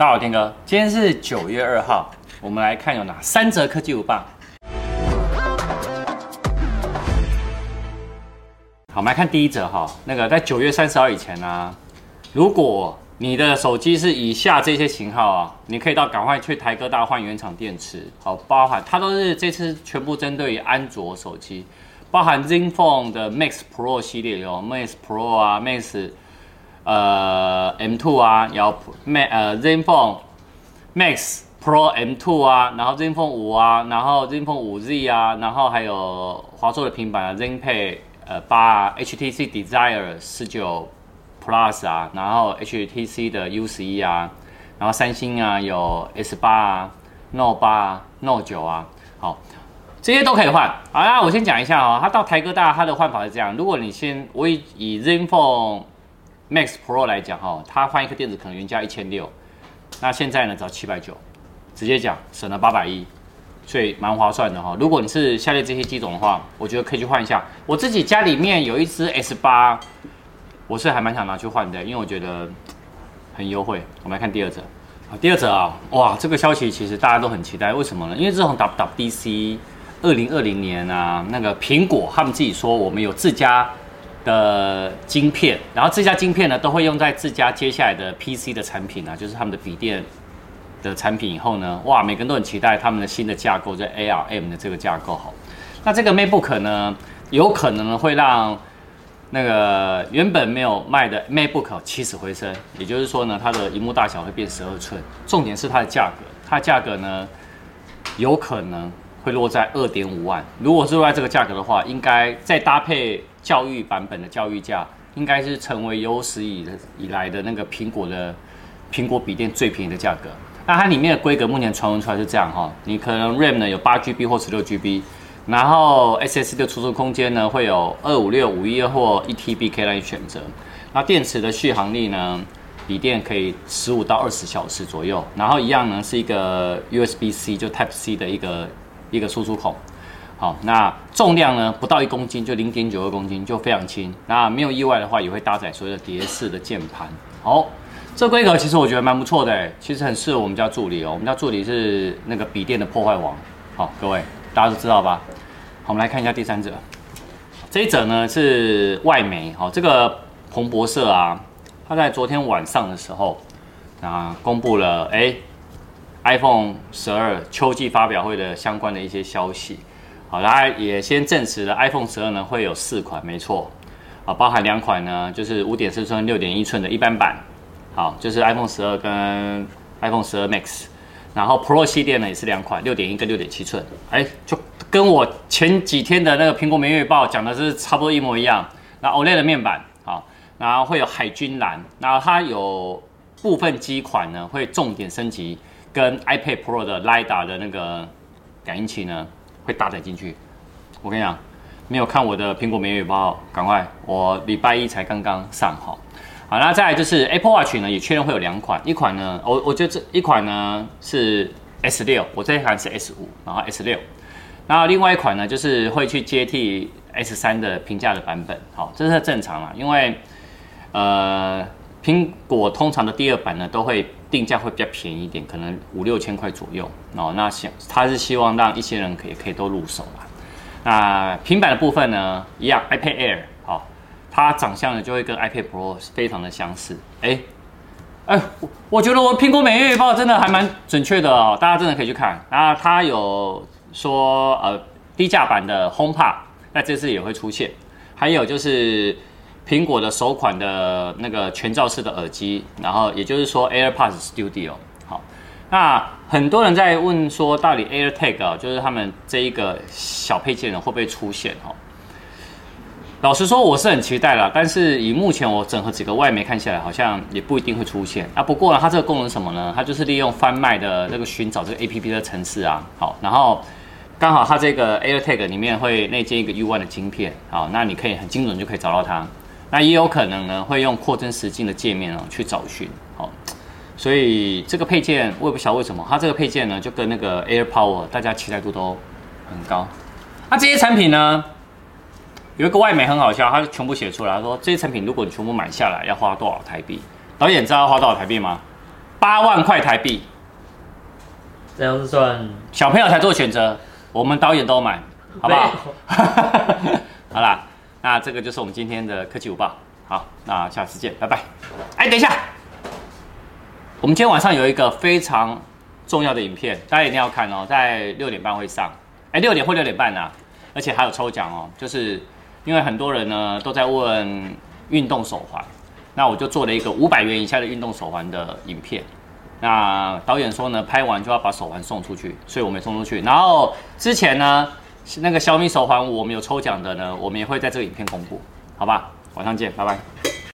大家好，天哥，今天是九月二号，我们来看有哪三则科技舞棒。好，我们来看第一则哈，那个在九月三十号以前呢、啊，如果你的手机是以下这些型号啊，你可以到赶快去台哥大换原厂电池。好，包含它都是这次全部针对于安卓手机，包含 ZenFone 的 Max Pro 系列有 Max Pro 啊，Max。呃，M2 啊，有 Max 呃 ZenFone Max Pro M2 啊，然后 ZenFone 五啊，然后 ZenFone 五 Z 啊，然后还有华硕的平板啊，ZenPad 呃八啊，HTC Desire 十九 Plus 啊，然后 HTC 的 U 十一啊，然后三星啊有 S 八啊，Note 八啊，Note 九啊，好，这些都可以换。好，啦我先讲一下哦，它到台哥大它的换法是这样，如果你先我以以 ZenFone Max Pro 来讲哈，它换一颗电池可能原价一千六，那现在呢只要七百九，直接讲省了八百一，所以蛮划算的哈。如果你是下列这些机种的话，我觉得可以去换一下。我自己家里面有一支 S 八，我是还蛮想拿去换的，因为我觉得很优惠。我们来看第二则，第二则啊，哇，这个消息其实大家都很期待，为什么呢？因为自从 WWDC 二零二零年啊，那个苹果他们自己说我们有自家。的晶片，然后这家晶片呢，都会用在自家接下来的 PC 的产品啊，就是他们的笔电的产品。以后呢，哇，每个人都很期待他们的新的架构，就 ARM 的这个架构。好，那这个 MacBook 呢，有可能会让那个原本没有卖的 MacBook 起死回生。也就是说呢，它的荧幕大小会变十二寸。重点是它的价格，它的价格呢，有可能会落在二点五万。如果是落在这个价格的话，应该再搭配。教育版本的教育价应该是成为有史以以来的那个苹果的苹果笔电最便宜的价格。那它里面的规格目前传闻出来是这样哈，你可能 RAM 呢有八 GB 或十六 GB，然后 SSD 的储存空间呢会有二五六、五一二或一 TB 可以让你选择。那电池的续航力呢，笔电可以十五到二十小时左右。然后一样呢是一个 USB-C 就 Type C 的一个一个输出口。好，那重量呢不到一公斤，就零点九二公斤，就非常轻。那没有意外的话，也会搭载所谓的碟式的键盘。好，这规格其实我觉得蛮不错的，其实很适合我们家助理哦。我们家助理是那个笔电的破坏王。好，各位大家都知道吧？好，我们来看一下第三者。这一者呢是外媒，好，这个彭博社啊，他在昨天晚上的时候啊公布了哎 iPhone 十二秋季发表会的相关的一些消息。好，大家也先证实了，iPhone 十二呢会有四款，没错，啊，包含两款呢，就是五点四寸、六点一寸的一般版，好，就是 iPhone 十二跟 iPhone 十二 Max，然后 Pro 系列呢也是两款，六点一跟六点七寸，哎，就跟我前几天的那个苹果每月报讲的是差不多一模一样。那 OLED 的面板，好，然后会有海军蓝，然后它有部分机款呢会重点升级，跟 iPad Pro 的 LiDAR 的那个感应器呢。会搭载进去，我跟你讲，没有看我的苹果每月报，赶快，我礼拜一才刚刚上好，好，那再来就是 Apple Watch 呢，也确认会有两款，一款呢，我我觉得这一款呢是 S 六，我这一款是 S 五，然后 S 六，然后另外一款呢就是会去接替 S 三的平价的版本，好，这是正常啦，因为呃。苹果通常的第二版呢，都会定价会比较便宜一点，可能五六千块左右哦。那想他是希望让一些人可以可以都入手啦。那平板的部分呢，一样 iPad Air 好、它长相呢就会跟 iPad Pro 非常的相似。哎哎，我我觉得我苹果每月报真的还蛮准确的哦，大家真的可以去看。那它有说呃低价版的 HomePod，那这次也会出现，还有就是。苹果的首款的那个全罩式的耳机，然后也就是说 AirPods Studio。好，那很多人在问说，到底 AirTag 啊，就是他们这一个小配件呢，会不会出现？哈，老实说，我是很期待啦，但是以目前我整合几个外媒看下来，好像也不一定会出现啊。不过呢，它这个功能什么呢？它就是利用贩卖的那个寻找这个 APP 的程式啊。好，然后刚好它这个 AirTag 里面会内建一个 U1 的晶片，好，那你可以很精准就可以找到它。那也有可能呢，会用扩增实境的界面哦去找寻，好，所以这个配件我也不晓得为什么，它这个配件呢就跟那个 AirPower 大家期待度都很高。那这些产品呢，有一个外媒很好笑，他全部写出来，他说这些产品如果你全部买下来要花多少台币？导演知道要花多少台币吗？八万块台币。这样子算小朋友才做选择，我们导演都买，好不好？好啦，那这个就是我们今天的科技午报。好，那下次见，拜拜。哎，等一下，我们今天晚上有一个非常重要的影片，大家一定要看哦，在六点半会上。哎，六点或六点半啊，而且还有抽奖哦，就是因为很多人呢都在问运动手环，那我就做了一个五百元以下的运动手环的影片。那导演说呢，拍完就要把手环送出去，所以我没送出去。然后之前呢，那个小米手环我们有抽奖的呢，我们也会在这个影片公布，好吧？晚上见，拜拜。